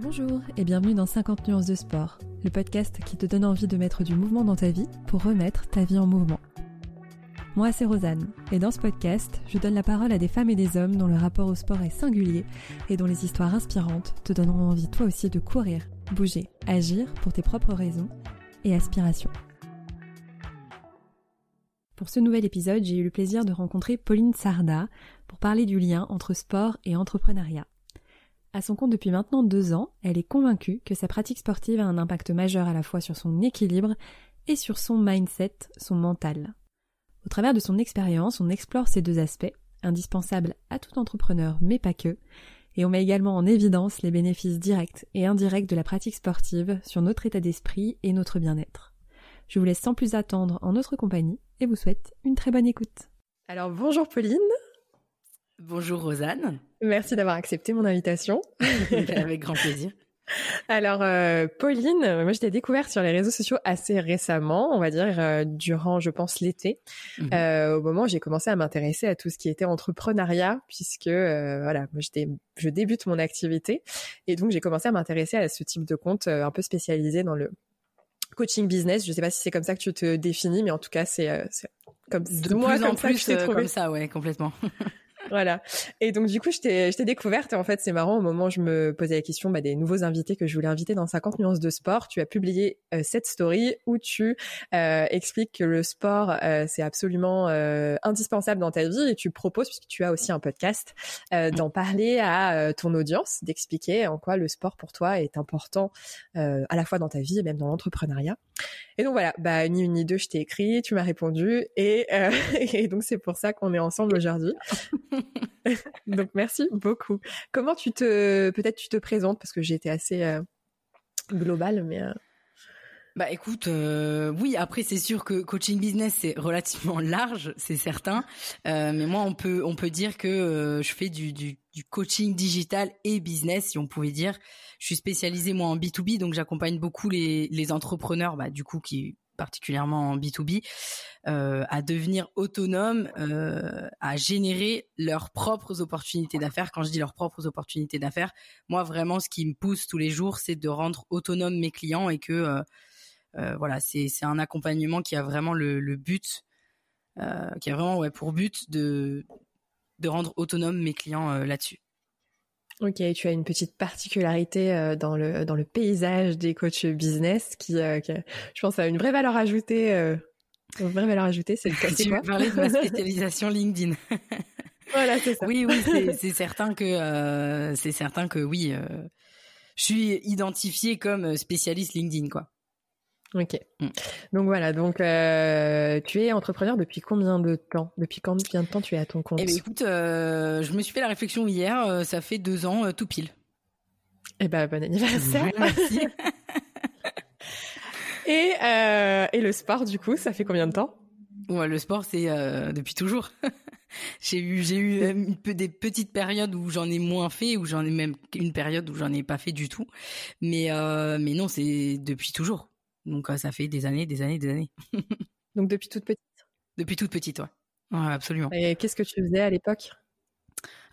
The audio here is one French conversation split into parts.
Bonjour et bienvenue dans 50 nuances de sport, le podcast qui te donne envie de mettre du mouvement dans ta vie pour remettre ta vie en mouvement. Moi, c'est Rosanne, et dans ce podcast, je donne la parole à des femmes et des hommes dont le rapport au sport est singulier et dont les histoires inspirantes te donneront envie toi aussi de courir, bouger, agir pour tes propres raisons et aspirations. Pour ce nouvel épisode, j'ai eu le plaisir de rencontrer Pauline Sarda pour parler du lien entre sport et entrepreneuriat. À son compte depuis maintenant deux ans, elle est convaincue que sa pratique sportive a un impact majeur à la fois sur son équilibre et sur son mindset, son mental. Au travers de son expérience, on explore ces deux aspects, indispensables à tout entrepreneur, mais pas que, et on met également en évidence les bénéfices directs et indirects de la pratique sportive sur notre état d'esprit et notre bien-être. Je vous laisse sans plus attendre en notre compagnie et vous souhaite une très bonne écoute. Alors bonjour Pauline. Bonjour Rosanne. Merci d'avoir accepté mon invitation. Avec grand plaisir. Alors, euh, Pauline, moi je t'ai découvert sur les réseaux sociaux assez récemment, on va dire euh, durant, je pense, l'été, mhm. euh, au moment où j'ai commencé à m'intéresser à tout ce qui était entrepreneuriat, puisque voilà, moi je débute mon activité, et donc j'ai commencé à m'intéresser à ce type de compte un peu spécialisé dans le coaching business. Je sais pas si c'est comme ça que tu te définis, mais en tout cas c'est comme de moi en plus comme ça, ouais, complètement. voilà. Et donc du coup, je t'ai, découverte et en fait, c'est marrant au moment où je me posais la question bah, des nouveaux invités que je voulais inviter dans 50 nuances de sport. Tu as publié euh, cette story où tu euh, expliques que le sport euh, c'est absolument indispensable dans ta vie et tu proposes puisque tu as aussi un podcast d'en parler à ton audience, d'expliquer en quoi le sport pour toi est important à la fois dans ta vie et même dans l'entrepreneuriat. Et donc voilà, bah ni une ni deux, je t'ai écrit, tu m'as répondu et, et donc c'est pour ça qu'on est ensemble aujourd'hui. Donc merci beaucoup. Comment tu te peut-être tu te présentes parce que j'ai été assez euh, globale mais euh, Bah écoute, euh, oui après c'est sûr que coaching business c'est relativement large, c'est certain. mais moi on peut on peut dire que je fais du, du, coaching digital et business si on pouvait dire. Je suis spécialisée moi en B2B donc j'accompagne beaucoup les, les entrepreneurs bah du coup qui particulièrement en B2B, euh, à devenir autonomes, euh, à générer leurs propres opportunités d'affaires. Quand je dis leurs propres opportunités d'affaires, moi vraiment ce qui me pousse tous les jours, c'est de rendre autonomes mes clients et que euh, voilà, c'est un accompagnement qui a vraiment le, but, qui a vraiment pour but de de rendre autonomes mes clients là-dessus. Ok, tu as une petite particularité euh, dans le dans le paysage des coachs business qui, euh, je pense, a une vraie valeur ajoutée. Euh, une vraie valeur ajoutée, c'est tu quoi parler de ma spécialisation LinkedIn. voilà, c'est ça. Oui, oui, c'est certain que c'est certain que oui, je suis identifiée comme spécialiste LinkedIn, quoi. Ok. Mm. Donc voilà, donc euh, tu es entrepreneur depuis combien de temps? Depuis combien de temps tu es à ton compte? Eh ben écoute, euh, je me suis fait la réflexion hier, euh, ça fait deux ans tout pile. Eh ben bon anniversaire. Merci. et et le sport du coup, ça fait combien de temps? Ouais, le sport c'est depuis toujours. j'ai eu j'ai eu un peu des petites périodes où j'en ai moins fait, où j'en ai même une période où j'en ai pas fait du tout. Mais mais non, c'est depuis toujours. Donc ça fait des années, des années, des années. Donc depuis toute petite. Depuis toute petite, ouais. ouais absolument. Et qu'est-ce que tu faisais à l'époque?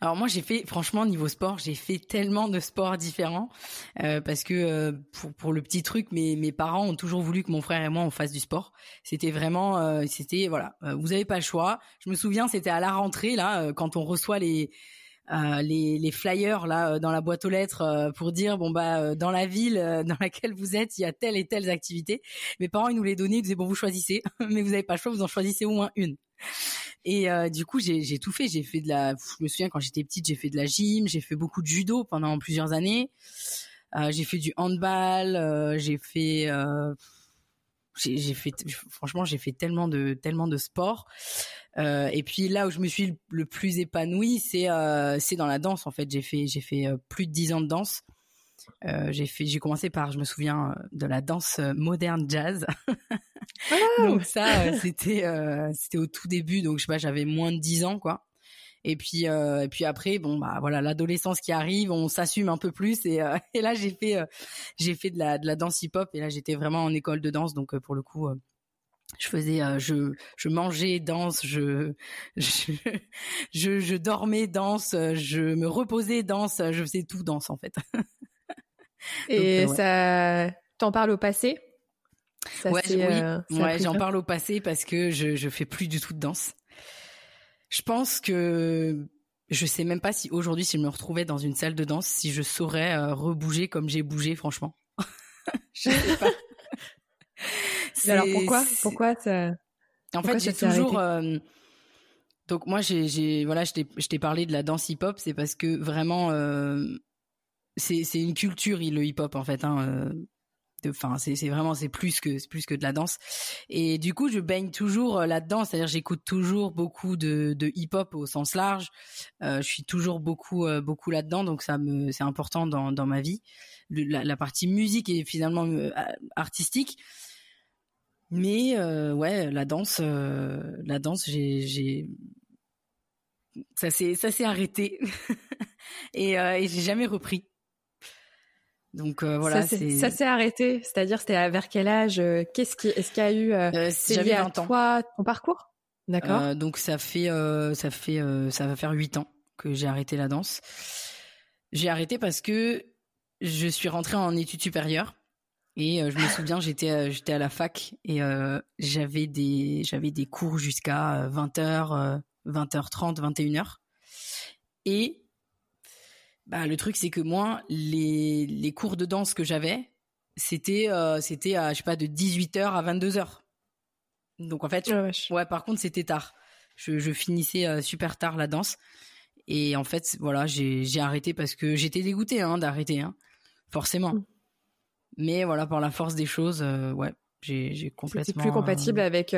Alors moi j'ai fait franchement niveau sport j'ai fait tellement de sports différents euh, parce que euh, pour pour le petit truc mes mes parents ont toujours voulu que mon frère et moi on fasse du sport c'était vraiment euh, c'était voilà vous avez pas le choix je me souviens c'était à la rentrée là quand on reçoit les euh, les, les, flyers là euh, dans la boîte aux lettres euh, pour dire bon bah dans la ville dans laquelle vous êtes il y a telle et telle activité. Mes parents ils nous les donnaient, ils disaient bon vous choisissez, mais vous avez pas le choix, vous en choisissez au moins une. Et du coup j'ai tout fait, j'ai fait de la, je me souviens quand j'étais petite j'ai fait de la gym, j'ai fait beaucoup de judo pendant plusieurs années, j'ai fait du handball, j'ai fait j'ai fait franchement j'ai fait tellement de tellement de sport euh, et puis là où je me suis le plus épanouie c'est euh, c'est dans la danse en fait. J'ai fait j'ai fait euh, plus de dix ans de danse. Euh, j'ai fait j'ai commencé par je me souviens de la danse moderne jazz. Donc ça c'était c'était au tout début. Donc je sais pas j'avais moins de dix ans quoi et puis euh, et puis après bon bah voilà l'adolescence qui arrive, on s'assume un peu plus. Et, euh, et là j'ai fait euh, j'ai fait de la de la danse hip hop et là j'étais vraiment en école de danse. Donc pour le coup je faisais je je mangeais danse je je, je je dormais danse je me reposais danse je faisais tout danse en fait. Et ça, t'en parles au passé? Ouais, ouais j'en parle au passé parce que je je fais plus du tout de danse. Je pense que je sais même pas si aujourd'hui, si je me retrouvais dans une salle de danse, si je saurais rebouger comme j'ai bougé, franchement. je sais pas. Alors pourquoi Pourquoi ça En fait, j'ai toujours. Euh, donc moi, j'ai, voilà, je t'ai parlé de la danse hip-hop, c'est parce que vraiment, euh, c'est une culture le hip-hop en fait. Hein, euh, enfin c'est vraiment c'est plus que c'est plus que de la danse. Et du coup je baigne toujours là-dedans. C'est-à-dire j'écoute toujours beaucoup de, de hip-hop au sens large. Je suis toujours beaucoup beaucoup là-dedans. Donc ça me c'est important dans dans ma vie. La, partie musique et finalement artistique. Mais euh, ouais, la danse, euh, la danse, j'ai, ça s'est, ça s'est arrêté. Et, euh, et j'ai jamais repris. Donc euh, voilà, ça, s'est arrêté. C'est-à-dire, c'était vers quel âge Qu'est-ce qui, est-ce qu'il y a eu euh, C'est lié à toi, ton parcours? D'accord. donc ça fait, ça fait, ça va faire huit ans que j'ai arrêté la danse. J'ai arrêté parce que je suis rentrée en études supérieures et euh, je me souviens, j'étais euh, j'étais à la fac et euh, j'avais des j'avais des cours jusqu'à 20h, 20h30, 21h. Et bah le truc c'est que moi les les cours de danse que j'avais, c'était c'était à je sais pas de 18h à 22h. Donc en fait, oh ouais, par contre, c'était tard. Je, je finissais super tard la danse et en fait, voilà, j'ai arrêté parce que j'étais dégoûtée hein, d'arrêter hein. Forcément. Mm. Mais voilà, par la force des choses, euh, ouais, j'ai complètement. C'est plus compatible euh, avec.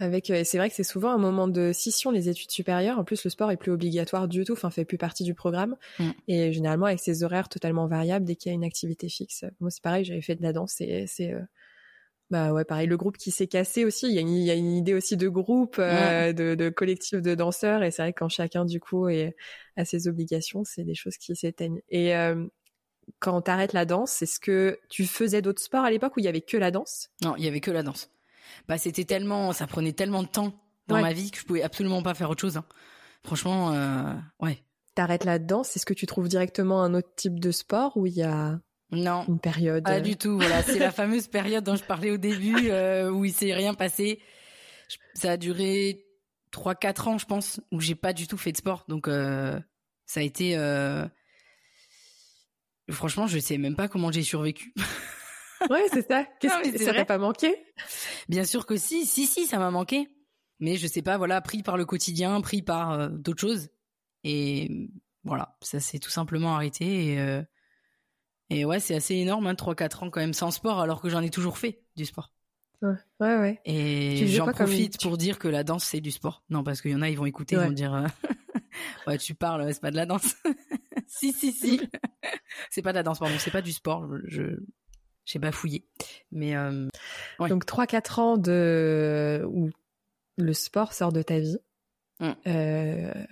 Euh, avec c'est vrai que c'est souvent un moment de scission les études supérieures. En plus, le sport est plus obligatoire du tout, enfin fait plus partie du programme. Mm. Et généralement, avec ses horaires totalement variables, dès qu'il y a une activité fixe. Moi, c'est pareil, j'avais fait de la danse et c'est bah ouais, pareil, le groupe qui s'est cassé aussi. Il y, a une, il y a une idée aussi de groupe, mm. de, de, collectif de danseurs. Et c'est vrai que quand chacun, du coup, est, a ses obligations, c'est des choses qui s'éteignent. Et quand t'arrêtes la danse, est-ce que tu faisais d'autres sports à l'époque où il y avait que la danse? Non, il y avait que la danse. Bah c'était tellement, ça prenait tellement de temps dans ma vie que je pouvais absolument pas faire autre chose. Hein. Franchement, euh, ouais. T'arrêtes la danse, est-ce que tu trouves directement un autre type de sport où il y a non, une période Pas du tout. Voilà, c'est la fameuse période dont je parlais au début euh, où il s'est rien passé. Ça a duré 3-4 ans, je pense, où j'ai pas du tout fait de sport. Donc euh, ça a été euh, Franchement, je sais même pas comment j'ai survécu. ouais, c'est ça. Qu'est-ce que ça t'a pas manqué? Bien sûr que si, si, si, ça m'a manqué. Mais je sais pas, voilà, pris par le quotidien, pris par euh, d'autres choses. Et voilà, ça s'est tout simplement arrêté. Et, euh, et ouais, c'est assez énorme, hein, 3-4 ans quand même sans sport, alors que j'en ai toujours fait du sport. Ouais, ouais. ouais. Et j'en profite pour dire que la danse, c'est du sport. Non, parce qu'il y en a, ils vont écouter, ils vont dire, euh, ouais, tu parles, c'est pas de la danse. si, si, si. c'est pas de la danse, pardon, c'est pas du sport. Je, j'ai bafouillé. Mais euh, donc 3-4 ans de où le sport sort de ta vie. Mm. Euh,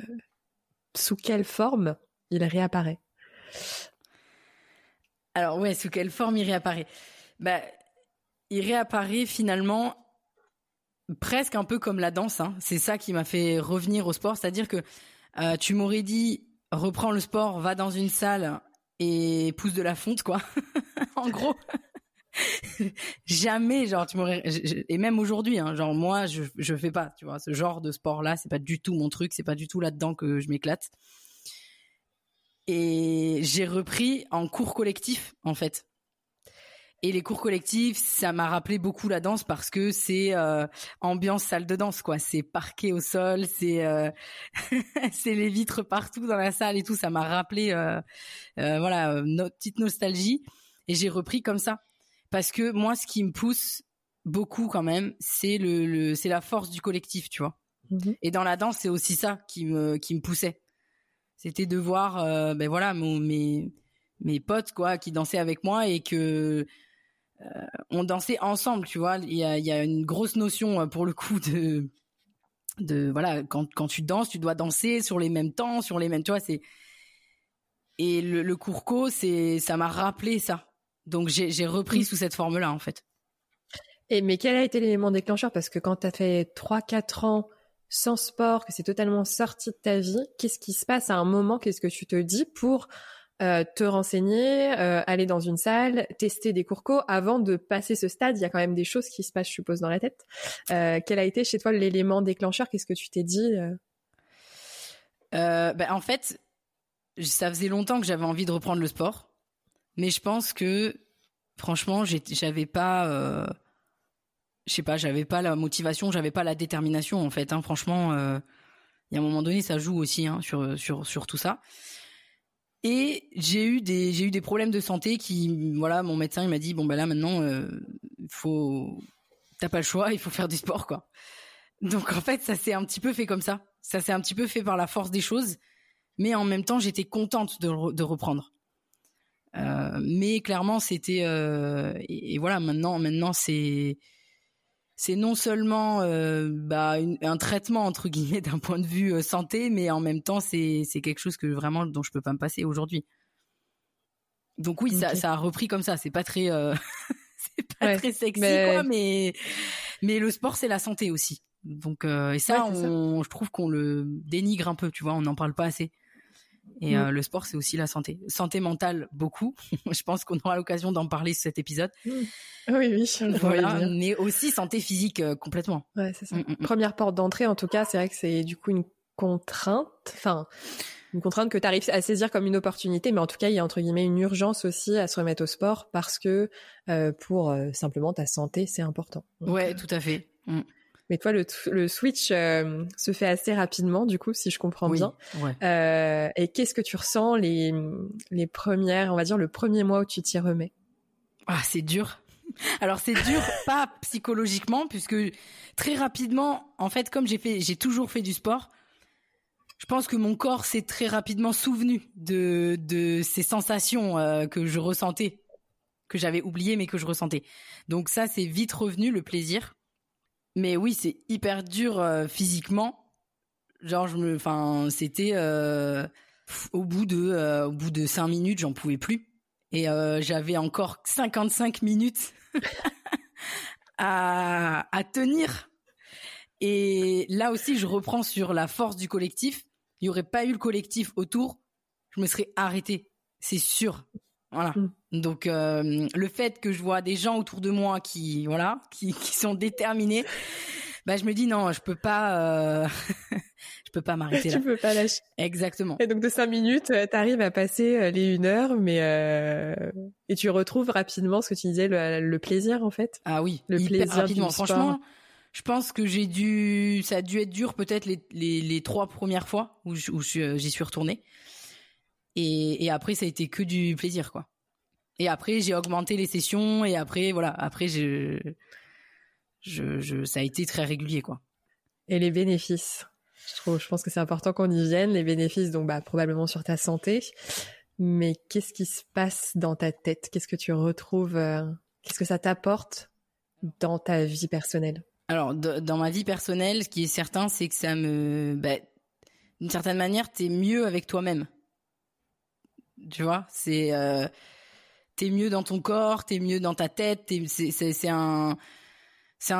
sous quelle forme il réapparaît? Alors ouais, sous quelle forme il réapparaît? Bah, il réapparaît finalement presque un peu comme la danse. Hein. C'est ça qui m'a fait revenir au sport, c'est-à-dire que euh, tu m'aurais dit reprends le sport, va dans une salle et pousse de la fonte, quoi. en gros. Jamais, genre, tu m'aurais, et même aujourd'hui, hein, genre, moi, je, je fais pas, tu vois, ce genre de sport-là, c'est pas du tout mon truc, c'est pas du tout là-dedans que je m'éclate. Et j'ai repris en cours collectif, en fait. Et les cours collectifs, ça m'a rappelé beaucoup la danse parce que c'est euh, ambiance salle de danse quoi. C'est parquet au sol, c'est euh, c'est les vitres partout dans la salle et tout. Ça m'a rappelé euh, voilà notre petite nostalgie et j'ai repris comme ça parce que moi, ce qui me pousse beaucoup quand même, c'est le, le c'est la force du collectif, tu vois. Mhm. Et dans la danse, c'est aussi ça qui me qui me poussait. C'était de voir ben voilà mon, mes mes potes quoi qui dansaient avec moi et que euh, on dansait ensemble, tu vois. Il y a, une grosse notion euh, pour le coup de de voilà quand quand tu danses, tu dois danser sur les mêmes temps, sur les mêmes, tu vois. C'est et le, le courco, c'est ça m'a rappelé ça. Donc j'ai repris sous cette forme-là en fait. Et mais quel a été l'élément déclencheur? Parce que quand tu as fait 3-4 ans sans sport, que c'est totalement sorti de ta vie, qu'est-ce qui se passe à un moment? Qu'est-ce que tu te dis pour euh, te renseigner, euh, aller dans une salle, tester des cours co avant de passer ce stade? Il y a quand même des choses qui se passent, je suppose, dans la tête. Euh, quel a été chez toi l'élément déclencheur? Qu'est-ce que tu t'es dit ben, En fait, ça faisait longtemps que j'avais envie de reprendre le sport, mais je pense que franchement, j'avais pas, je sais pas, j'avais pas la motivation, j'avais pas la détermination en fait. Hein. Franchement, il y a un moment donné, ça joue aussi hein, sur sur tout ça. Et j'ai eu des j'ai eu des problèmes de santé qui voilà mon médecin il m'a dit bon ben là maintenant euh, faut t'as pas le choix il faut faire du sport quoi donc en fait ça s'est un petit peu fait comme ça ça s'est un petit peu fait par la force des choses mais en même temps j'étais contente de reprendre euh, mais clairement c'était euh, et, voilà maintenant maintenant c'est c'est non seulement euh, bah, un traitement entre guillemets d'un point de vue santé, mais en même temps c'est c'est quelque chose que vraiment dont je peux pas me passer aujourd'hui. Donc oui, ça, ça a repris comme ça. C'est pas très c'est pas très sexy mais... quoi, mais mais le sport c'est la santé aussi. Donc et ça, on, je trouve qu'on le dénigre un peu, tu vois, on n'en parle pas assez. Et mm. euh, le sport, c'est aussi la santé. Santé mentale, beaucoup. je pense qu'on aura l'occasion d'en parler sur cet épisode. Mm. Oui, oui. Voilà, mais aussi santé physique euh, complètement. Ouais, c'est ça. Mm, Première porte d'entrée, en tout cas, c'est vrai que c'est du coup une contrainte. Enfin, une contrainte que tu arrives à saisir comme une opportunité, mais en tout cas, il y a entre guillemets une urgence aussi à se remettre au sport parce que euh, pour simplement ta santé, c'est important. ouais, tout à fait. Mais toi, le, le switch euh, se fait assez rapidement, du coup, si je comprends bien. Euh, et qu'est-ce que tu ressens les, les premières, on va dire, le premier mois où tu t'y remets? Ah, c'est dur. Alors c'est dur, pas psychologiquement, puisque très rapidement, en fait, comme j'ai fait, j'ai toujours fait du sport. Je pense que mon corps s'est très rapidement souvenu de de ces sensations euh, que je ressentais, que j'avais oubliées mais que je ressentais. Donc ça, c'est vite revenu le plaisir. Mais oui, c'est hyper dur euh, physiquement. Genre, je me, enfin, c'était euh, au bout de, euh, au bout de cinq minutes, j'en pouvais plus. Et j'avais encore 55 minutes à, à tenir. Et là aussi, je reprends sur la force du collectif. Il n'y aurait pas eu le collectif autour, je me serais arrêtée. C'est sûr. Voilà. Mm. Donc euh, le fait que je vois des gens autour de moi qui voilà qui, qui sont déterminés, bah je me dis non, je peux pas euh... je peux pas m'arrêter là. Tu peux pas lâcher. Exactement. Et donc de cinq minutes, euh, tu arrives à passer euh, les une heure, mais euh... et tu retrouves rapidement ce que tu disais le, le plaisir en fait. Ah oui, le plaisir rapidement. Franchement, je pense que j'ai dû ça a dû être dur peut-être les, les, les trois premières fois où j'y suis retournée. Et, et après ça a été que du plaisir quoi. Et après, j'ai augmenté les sessions et après, voilà, après, je, je, je, ça a été très régulier, quoi. Et les bénéfices? Je trouve, je pense que c'est important qu'on y vienne. Les bénéfices, donc, bah, probablement sur ta santé. Mais qu'est-ce qui se passe dans ta tête? Qu'est-ce que tu retrouves, euh, qu'est-ce que ça t'apporte dans ta vie personnelle? Alors, dans ma vie personnelle, ce qui est certain, c'est que ça me, bah, d'une certaine manière, t'es mieux avec toi-même. Tu vois, c'est, euh, t'es mieux dans ton corps, t'es mieux dans ta tête, c'est un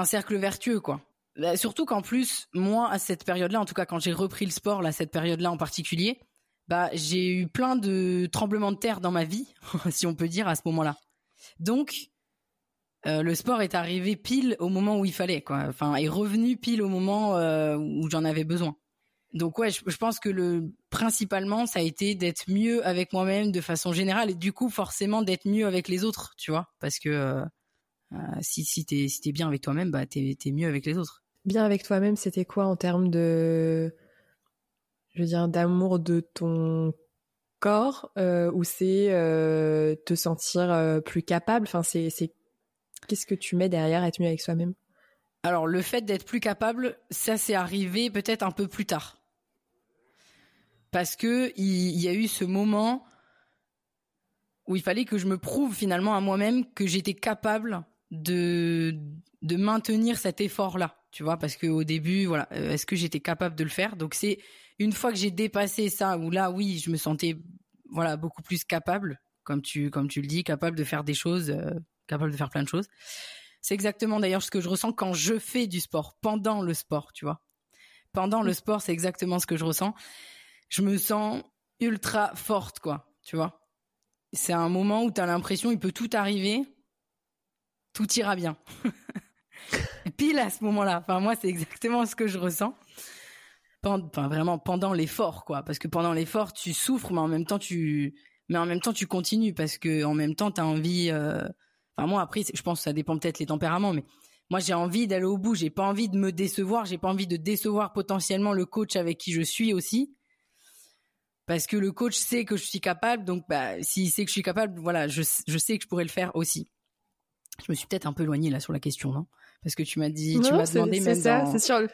cercle vertueux quoi. Bah, surtout qu'en plus, moi à cette période-là, en tout cas quand j'ai repris le sport, là cette période-là en particulier, bah j'ai eu plein de tremblements de terre dans ma vie, si on peut dire à ce moment-là. Donc euh, le sport est arrivé pile au moment où il fallait quoi. Enfin, est revenu pile au moment euh, où j'en avais besoin. Donc ouais, je, pense que le principalement ça a été d'être mieux avec moi-même de façon générale et du coup forcément d'être mieux avec les autres, tu vois, parce que euh, euh, si si t'es si bien avec toi-même, bah t'es t'es mieux avec les autres. Bien avec toi-même, c'était quoi en termes de, je veux dire, d'amour de ton corps euh, ou c'est euh, te sentir plus capable? Enfin, c'est c'est qu'est-ce que tu mets derrière être mieux avec soi-même? Alors le fait d'être plus capable, ça c'est arrivé peut-être un peu plus tard. Parce que il, y a eu ce moment où il fallait que je me prouve finalement à moi-même que j'étais capable de de maintenir cet effort-là, tu vois, parce que au début, voilà, euh, est-ce que j'étais capable de le faire? Donc c'est une fois que j'ai dépassé ça, où là, oui, je me sentais, voilà, beaucoup plus capable, comme tu comme tu le dis, capable de faire des choses, euh, capable de faire plein de choses. C'est exactement d'ailleurs ce que je ressens quand je fais du sport, pendant le sport, tu vois. Pendant le sport, c'est exactement ce que je ressens. Je me sens ultra forte, quoi, tu vois. c'est un moment où tu as l'impression il peut tout arriver, tout ira bien. Pile à ce moment-là. Enfin, moi, c'est exactement ce que je ressens. Vraiment pendant l'effort, quoi. Parce que pendant l'effort, tu souffres, mais en même temps, tu, mais en même temps, tu continues parce que en même temps, tu as envie. Euh, enfin, moi, après, je pense que ça dépend peut-être les tempéraments, mais moi, j'ai envie d'aller au bout. J'ai pas envie de me décevoir. J'ai pas envie de décevoir potentiellement le coach avec qui je suis aussi parce que le coach sait que je suis capable, donc bah, s'il sait que je suis capable, voilà, je, je sais que je pourrais le faire aussi. Je me suis peut-être un peu éloignée là sur la question, non? Parce que tu m'as dit, tu m'as demandé même ça, c'est sur le,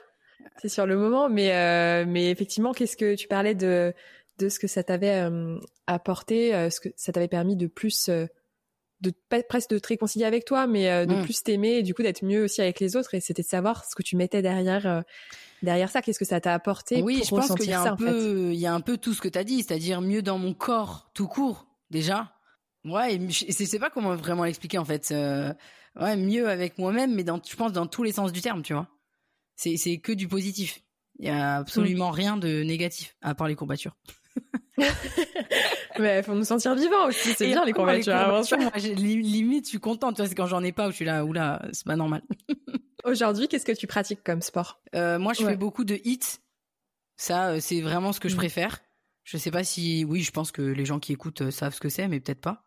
c'est sur le moment, mais euh, mais effectivement, qu'est-ce que tu parlais de de ce que ça t'avait euh, apporté, euh, ce que ça t'avait permis de plus de presque de te réconcilier avec toi, mais de mm. plus t'aimer et du coup d'être mieux aussi avec les autres. Et c'était de savoir ce que tu mettais derrière derrière ça Qu'est-ce que ça t'a apporté Oui, je pense qu'il y a un peu, il y a un peu tout ce que tu as dit, c'est-à-dire mieux dans mon corps tout court déjà. Ouais, je sais pas comment vraiment l'expliquer en fait. Euh, ouais, mieux avec moi-même, mais dans, je pense dans tous les sens du terme, tu vois. C'est c'est que du positif. Il y a absolument mm. rien de négatif à part les courbatures. mais faut nous sentir vivants aussi, c'est bien les moi, limite, je suis contente. C'est quand j'en ai pas où je suis là, oula, c'est pas normal. Aujourd'hui, qu'est-ce que tu pratiques comme sport? Euh, Moi, je fais beaucoup de hits. Ça, euh, c'est vraiment ce que je mm. préfère. Je sais pas si, oui, je pense que les gens qui écoutent euh, savent ce que c'est, mais peut-être pas.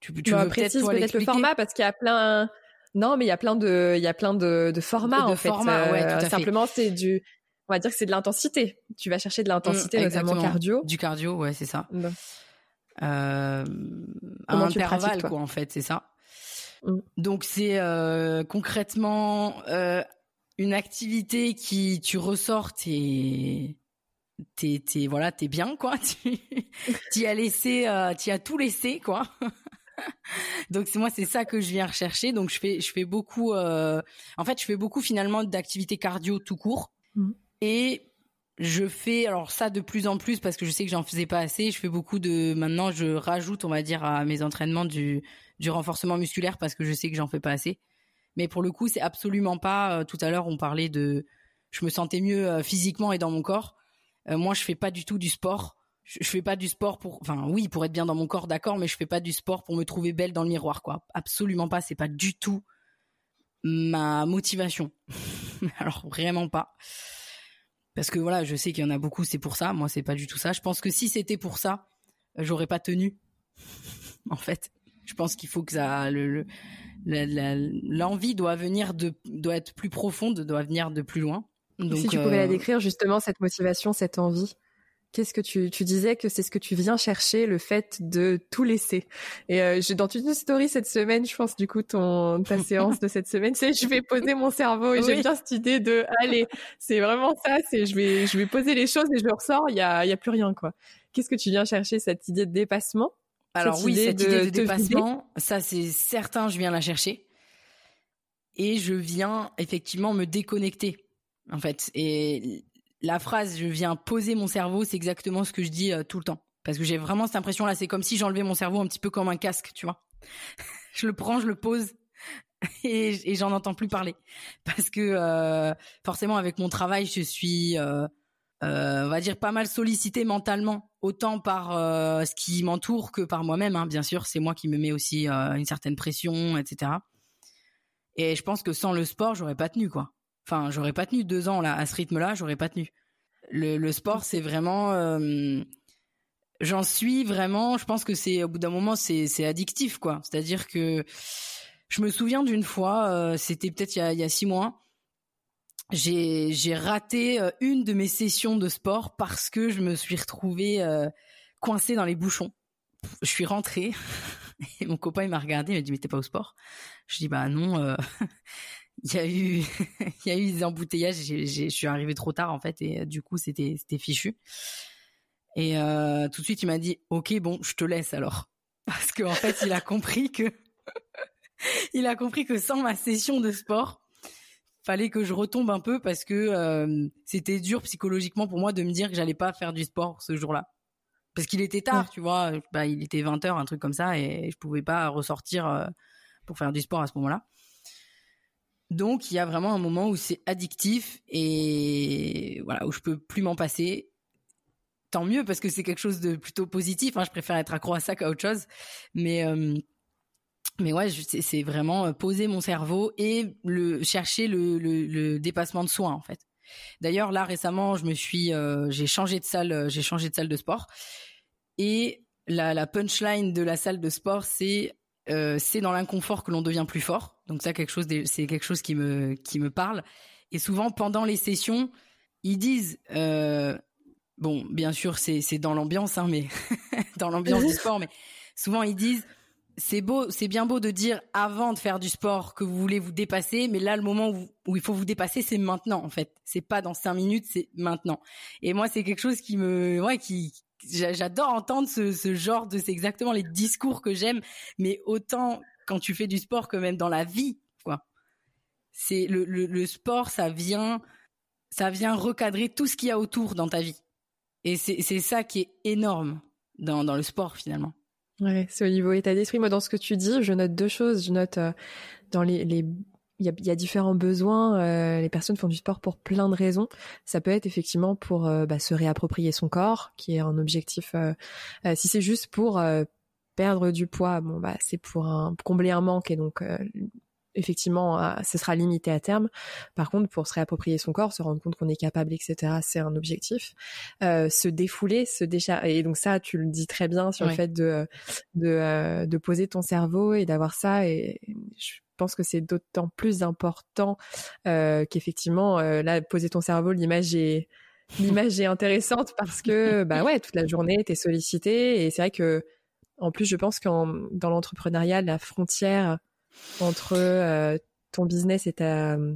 Tu, tu veux peut-être peut le format parce qu'il y a plein. Non, mais il y a plein de, il y a plein de, de formats en fait. Ouais, simplement, c'est du, on va dire que c'est de l'intensité. Tu vas chercher de l'intensité, mm, notamment cardio. Du cardio, ouais, c'est ça. Euh, un intervalle, quoi, en fait, c'est ça. Mm. Donc c'est euh, concrètement euh, une activité qui tu ressors, t'es t'es t'es voilà t'es bien quoi. Tu as laissé, euh, tu as tout laissé quoi. donc c'est moi c'est ça que je viens rechercher. Donc je fais je fais beaucoup. Euh, en fait je fais beaucoup finalement d'activités cardio tout court mm. Et je fais alors ça de plus en plus parce que je sais que j'en faisais pas assez. Je fais beaucoup de maintenant je rajoute on va dire à mes entraînements du du renforcement musculaire parce que je sais que j'en fais pas assez. Mais pour le coup, c'est absolument pas. Euh, tout à l'heure, on parlait de, je me sentais mieux euh, physiquement et dans mon corps. Euh, moi, je fais pas du tout du sport. Je, je, fais pas du sport pour, enfin oui, pour être bien dans mon corps, d'accord, mais je fais pas du sport pour me trouver belle dans le miroir, quoi. Absolument pas. C'est pas du tout ma motivation. Alors vraiment pas. Parce que voilà, je sais qu'il y en a beaucoup, c'est pour ça. Moi, c'est pas du tout ça. Je pense que si c'était pour ça, j'aurais pas tenu. en fait. Je pense qu'il faut que ça, le, l'envie doit venir de, doit être plus profonde, doit venir de plus loin. Donc, si tu pouvais la euh, décrire justement cette motivation, cette envie. Qu'est-ce que tu, tu disais que c'est ce que tu viens chercher, le fait de tout laisser. Et euh, dans une story cette semaine, je pense du coup ton ta séance de cette semaine, c'est je vais poser mon cerveau et j'aime bien cette idée de allez, c'est vraiment ça, c'est je vais je vais poser les choses et je ressors, il y a il y a plus rien quoi. Qu'est-ce que tu viens chercher cette idée de dépassement? Alors oui, cette idée de dépassement, ça c'est certain, je viens la chercher. Et je viens effectivement me déconnecter, en fait. Et la phrase je viens poser mon cerveau, c'est exactement ce que je dis euh, tout le temps. Parce que j'ai vraiment cette impression là, c'est comme si j'enlevais mon cerveau un petit peu comme un casque, tu vois. je le prends, je le pose et, j'en entends plus parler. Parce que euh, forcément avec mon travail, je suis euh, on va dire pas mal sollicité mentalement, autant par ce qui m'entoure que par moi-même. Hein. Bien sûr, c'est moi qui me mets aussi une certaine pression, etc. Et je pense que sans le sport, j'aurais pas tenu quoi. Enfin, j'aurais pas tenu deux ans là à ce rythme-là, j'aurais pas tenu. Le, sport, c'est vraiment, j'en suis vraiment. Je pense que c'est au bout d'un moment, c'est c'est addictif quoi. C'est-à-dire que je me souviens d'une fois, c'était peut-être il y a, six mois j'ai raté euh, une de mes sessions de sport parce que je me suis retrouvée euh, coincée dans les bouchons. Je suis rentrée et mon copain il m'a regardé, il m'a dit mais t'es pas au sport? Je dis bah non. Euh, il y a eu il y a eu des embouteillages. Je suis arrivée trop tard en fait et du coup c'était c'était fichu. Et tout de suite il m'a dit ok bon je te laisse alors parce qu'en fait il a compris que il a compris que sans ma session de sport fallait que je retombe un peu parce que euh, c'était dur psychologiquement pour moi de me dire que j'allais pas faire du sport ce jour-là. Parce qu'il était tard, tu vois, bah, il était 20h, un truc comme ça, et je pouvais pas ressortir euh, pour faire du sport à ce moment-là. Donc il y a vraiment un moment où c'est addictif et voilà, où je peux plus m'en passer. tant mieux parce que c'est quelque chose de plutôt positif. Hein. Je préfère être accro à ça qu'à autre chose. Mais euh, mais ouais, c'est vraiment euh, poser mon cerveau et le chercher le, dépassement de soi en fait. D'ailleurs là récemment, je me suis euh, j'ai changé de salle, j'ai changé de salle de sport et la, la punchline de la salle de sport c'est euh, c'est dans l'inconfort que l'on devient plus fort. Donc ça quelque chose c'est quelque chose qui me qui me parle. Et souvent pendant les sessions, ils disent euh, bon, bien sûr, c'est c'est dans l'ambiance, hein, mais dans l'ambiance du sport, mais souvent ils disent c'est beau, c'est bien beau de dire avant de faire du sport que vous voulez vous dépasser, mais là le moment où, il faut vous dépasser, c'est maintenant en fait. C'est pas dans cinq minutes, c'est maintenant. Et moi, c'est quelque chose qui me, ouais, qui j'adore entendre ce, ce genre de, c'est exactement les discours que j'aime, mais autant quand tu fais du sport que même dans la vie, quoi. C'est le, sport, ça vient, ça vient recadrer tout ce qu'il y a autour dans ta vie. Et c'est ça qui est énorme dans, dans le sport finalement. Ouais, c'est au niveau état d'esprit. Moi, dans ce que tu dis, je note deux choses. Je note euh, dans les, les il y a, y a, différents besoins. Euh, les personnes font du sport pour plein de raisons. Ça peut être effectivement pour euh, bah, se réapproprier son corps, qui est un objectif. si c'est juste pour perdre du poids, bon bah c'est pour un, combler un manque et donc effectivement, euh, ce sera limité à terme. Par contre, pour se réapproprier son corps, se rendre compte qu'on est capable, etc., c'est un objectif. Euh, se défouler, se décharger. Et donc ça, tu le dis très bien sur le fait de de, euh, de poser ton cerveau et d'avoir ça. Et je pense que c'est d'autant plus important euh, qu'effectivement, euh, là, poser ton cerveau, l'image est l'image est intéressante parce que bah ouais, toute la journée, t'es sollicité et c'est vrai que en plus, je pense qu'en dans l'entrepreneuriat, la frontière entre euh, ton business et ta euh,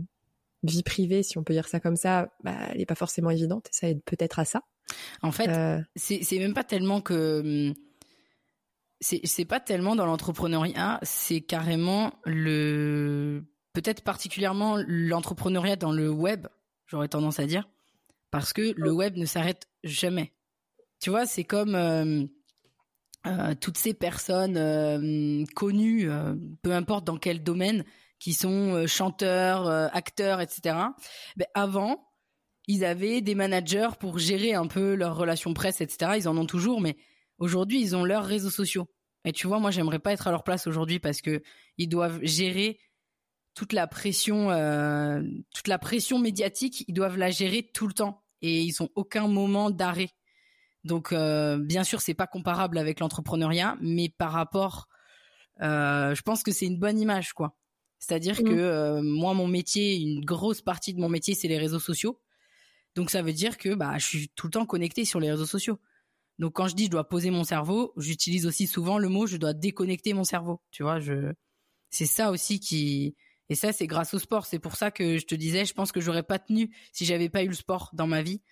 vie privée, si on peut dire ça comme ça, bah, elle n'est pas forcément évidente. Et ça aide peut-être à ça. En fait, euh... c'est même pas tellement que hum, c'est pas tellement dans l'entrepreneuriat, c'est carrément le peut-être particulièrement l'entrepreneuriat dans le web, j'aurais tendance à dire, parce que le web ne s'arrête jamais. Tu vois, c'est comme euh, toutes ces personnes euh, connues, euh, peu importe dans quel domaine, qui sont chanteurs, acteurs, etc. Ben, avant, ils avaient des managers pour gérer un peu leurs relations presse, etc. Ils en ont toujours, mais aujourd'hui, ils ont leurs réseaux sociaux. Et tu vois, moi, j'aimerais pas être à leur place aujourd'hui parce que ils doivent gérer toute la pression, toute la pression médiatique. Ils doivent la gérer tout le temps et ils ont aucun moment d'arrêt. Donc, euh, bien sûr, c'est pas comparable avec l'entrepreneuriat, mais par rapport, euh, je pense que c'est une bonne image, quoi. C'est-à-dire mmh. que euh, moi, mon métier, une grosse partie de mon métier, c'est les réseaux sociaux. Donc, ça veut dire que bah, je suis tout le temps connecté sur les réseaux sociaux. Donc, quand je dis je dois poser mon cerveau, j'utilise aussi souvent le mot je dois déconnecter mon cerveau. Tu vois, je, c'est ça aussi qui, et ça, c'est grâce au sport. C'est pour ça que je te disais, je pense que j'aurais pas tenu si j'avais pas eu le sport dans ma vie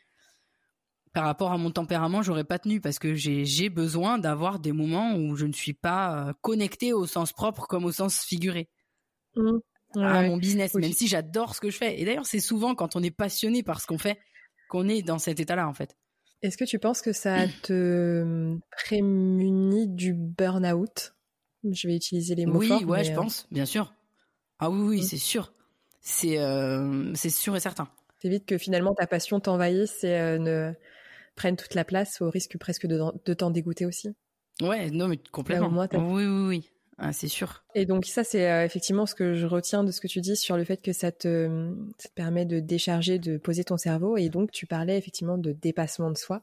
par rapport à mon tempérament, j'aurais pas tenu parce que j'ai besoin d'avoir des moments où je ne suis pas euh, connectée au sens propre comme au sens figuré mmh. à mon business, même si j'adore ce que je fais. Et d'ailleurs, c'est souvent quand on est passionné par ce qu'on fait qu'on est dans cet état-là, en fait. Est-ce que tu penses que ça te hum, prémunit du burn-out? Je vais utiliser les mots oui, forts. Oui, ouais, je euh, pense, bien sûr. Ah oui, oui, mmh. c'est sûr. C'est euh, c'est sûr et certain. vite que finalement ta passion t'envahisse et ne prennent toute la place au risque presque de, de t'en dégoûter aussi. Ouais, non, mais complètement. oui, oui, oui. Ah, c'est sûr. Et donc ça, c'est euh, effectivement ce que je retiens de ce que tu dis sur le fait que ça te, ça te, permet de décharger, de poser ton cerveau. Et donc tu parlais effectivement de dépassement de soi,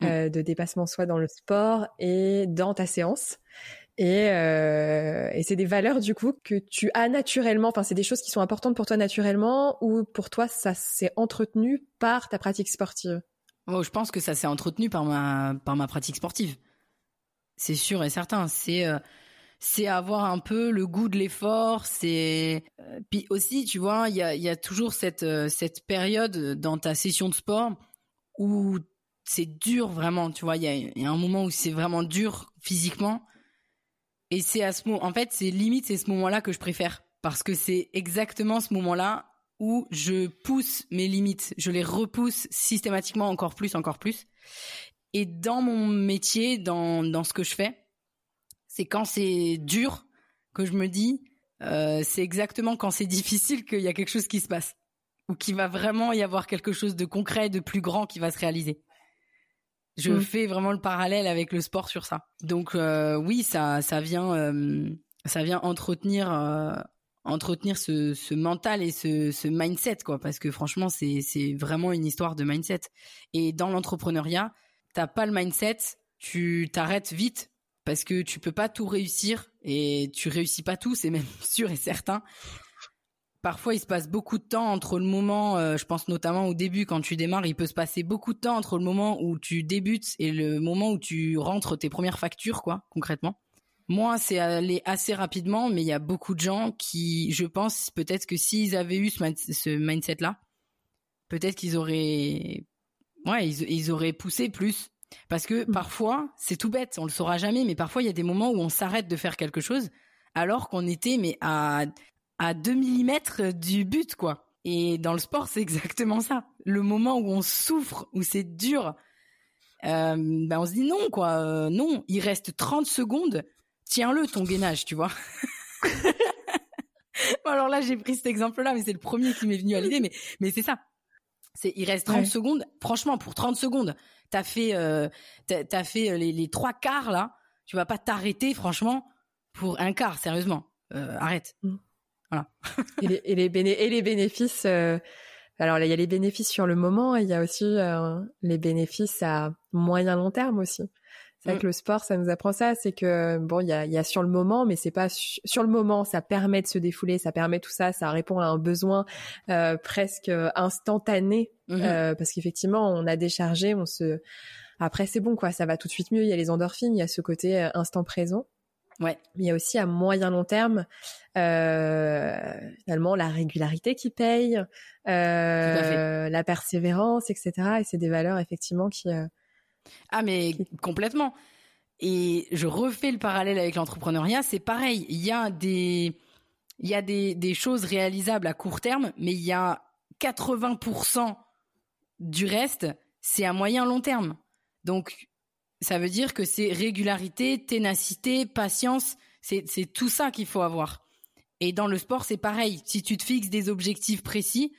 mm. euh, de dépassement de soi dans le sport et dans ta séance. Et, euh, et c'est des valeurs du coup que tu as naturellement. Enfin, c'est des choses qui sont importantes pour toi naturellement ou pour toi ça s'est entretenu par ta pratique sportive? Oh, je pense que ça s'est entretenu par ma par ma pratique sportive. C'est sûr et certain. C'est euh, c'est avoir un peu le goût de l'effort. C'est euh, puis aussi, tu vois, il y a il y a toujours cette euh, cette période dans ta session de sport où c'est dur vraiment. Tu vois, il y a, y a un moment où c'est vraiment dur physiquement. Et c'est à ce moment, en fait, c'est limite c'est ce moment-là que je préfère parce que c'est exactement ce moment-là où je pousse mes limites, je les repousse systématiquement encore plus, encore plus. Et dans mon métier, dans, dans ce que je fais, c'est quand c'est dur que je me dis, euh, c'est exactement quand c'est difficile qu'il y a quelque chose qui se passe. Ou qu'il va vraiment y avoir quelque chose de concret, de plus grand qui va se réaliser. Je mm. fais vraiment le parallèle avec le sport sur ça. Donc euh, oui, ça ça vient euh, ça vient entretenir entretenir ce, mental et ce, mindset quoi parce que franchement c'est c'est vraiment une histoire de mindset. Et dans l'entrepreneuriat, t'as pas le mindset, tu t'arrêtes vite parce que tu peux pas tout réussir et tu réussis pas tout, c'est même sûr et certain parfois il se passe beaucoup de temps entre le moment, euh, je pense notamment au début quand tu démarres, il peut se passer beaucoup de temps entre le moment où tu débutes et le moment où tu rentres tes premières factures, quoi, concrètement. Moi, c'est allé assez rapidement, mais il y a beaucoup de gens qui, je pense, peut-être que s'ils avaient eu ce, mindset-là, peut-être qu'ils auraient, ouais, ils, auraient poussé plus. Parce que mmh. parfois, c'est tout bête, on le saura jamais, mais parfois il y a des moments où on s'arrête de faire quelque chose alors qu'on était mais à à 2 mm du but, quoi. Et dans le sport, c'est exactement ça. Le moment où on souffre, où c'est dur, euh, ben on se dit non, quoi. Euh, non, il reste 30 secondes. Tiens-le, ton gainage, tu vois. bon, alors là, j'ai pris cet exemple-là, mais c'est le premier qui m'est venu à l'idée. Mais, mais c'est ça. C'est, il reste 30 secondes. Franchement, pour 30 secondes, t'as fait, euh, t'as, fait euh, les, les trois quarts, là. Tu vas pas t'arrêter, franchement, pour un quart, sérieusement. Euh, arrête. Mm. Voilà. et, les, et, les et, les, bénéfices. Euh, alors il y a les bénéfices sur le moment, et il y a aussi les bénéfices à moyen long terme aussi. C'est vrai mm. que le sport, ça nous apprend ça, c'est que bon, il y a, y a, sur le moment, mais c'est pas sur le moment. Ça permet de se défouler, ça permet tout ça, ça répond à un besoin euh, presque instantané, mm-hmm. euh, parce qu'effectivement, on a déchargé, on se. Après, c'est bon, quoi. Ça va tout de suite mieux. Il y a les endorphines, il y a ce côté euh, instant présent. Ouais. Mais il y a aussi à moyen long terme, euh, finalement, la régularité qui paye, euh, la persévérance, etc. Et c'est des valeurs effectivement qui. Ah mais complètement. Et je refais le parallèle avec l'entrepreneuriat, c'est pareil. Il y a des, il y a des, des choses réalisables à court terme, mais il y a 80% du reste, c'est à moyen long terme. Donc ça veut dire que c'est régularité, ténacité, patience, c'est tout ça qu'il faut avoir. Et dans le sport, c'est pareil. Si tu te fixes des objectifs précis,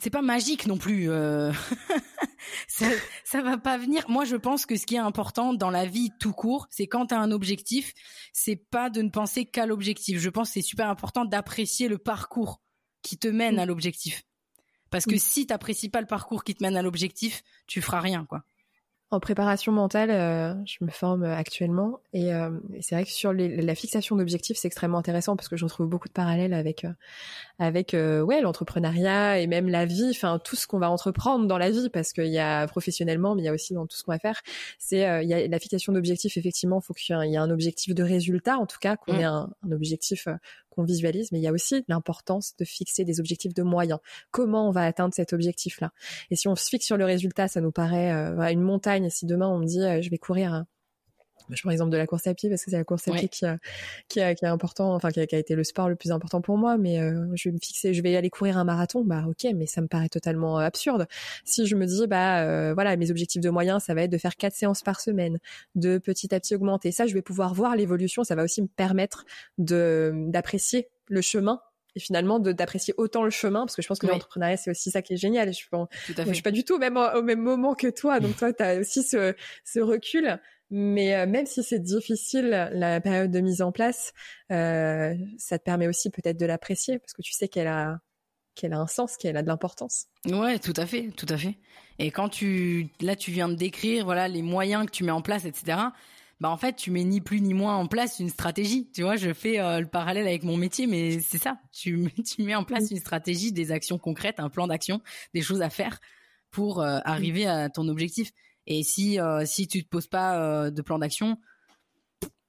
c'est pas magique non plus. Euh... ça, ça va pas venir. Moi, je pense que ce qui est important dans la vie tout court, c'est quand tu as un objectif, c'est pas de ne penser qu'à l'objectif. Je pense que c'est super important d'apprécier le parcours qui te mène à l'objectif. Parce que si t'apprécies pas le parcours qui te mène à l'objectif, tu feras rien, quoi. En préparation mentale, euh, je me forme actuellement et, euh, c'est vrai que sur la fixation d'objectifs, c'est extrêmement intéressant parce que je retrouve beaucoup de parallèles avec euh, avec ouais l'entrepreneuriat et même la vie, enfin tout ce qu'on va entreprendre dans la vie parce qu'il y a professionnellement, mais il y a aussi dans tout ce qu'on va faire. C'est il y a la fixation d'objectifs effectivement, faut qu'il y ait un objectif de résultat en tout cas, qu'on mmh. ait un, un objectif qu'on visualise, mais il y a aussi l'importance de fixer des objectifs de moyens. Comment on va atteindre cet objectif-là? Et si on se fixe sur le résultat, ça nous paraît euh, une montagne. Si demain on me dit euh, je vais courir je prends l'exemple de la course à pied parce que c'est la course à pied qui, a, qui, a, qui est important, enfin qui a, été le sport le plus important pour moi. Mais euh, je vais me fixer, je vais aller courir un marathon, bah ok, mais ça me paraît totalement absurde. Si je me dis bah euh, voilà mes objectifs de moyens, ça va être de faire quatre séances par semaine, de petit à petit augmenter. Ça, je vais pouvoir voir l'évolution. Ça va aussi me permettre de d'apprécier le chemin et finalement d'apprécier autant le chemin parce que je pense que l'entrepreneuriat c'est aussi ça qui est génial je, je suis pas du tout au même au même moment que toi donc toi tu as aussi ce, ce recul mais euh, même si c'est difficile, la période de mise en place, euh, ça te permet aussi peut-être de l'apprécier parce que tu sais qu'elle a a un sens, qu'elle a de l'importance. Ouais, tout à fait, tout à fait. Et quand tu là tu viens de décrire voilà les moyens que tu mets en place, etc. Bah en fait tu mets ni plus ni moins en place une stratégie. Tu vois, je fais euh, le parallèle avec mon métier, mais c'est ça. Tu tu mets en place une stratégie, des actions concrètes, un plan d'action, des choses à faire pour arriver à ton objectif. Et si euh, si tu te poses pas euh, de plan d'action,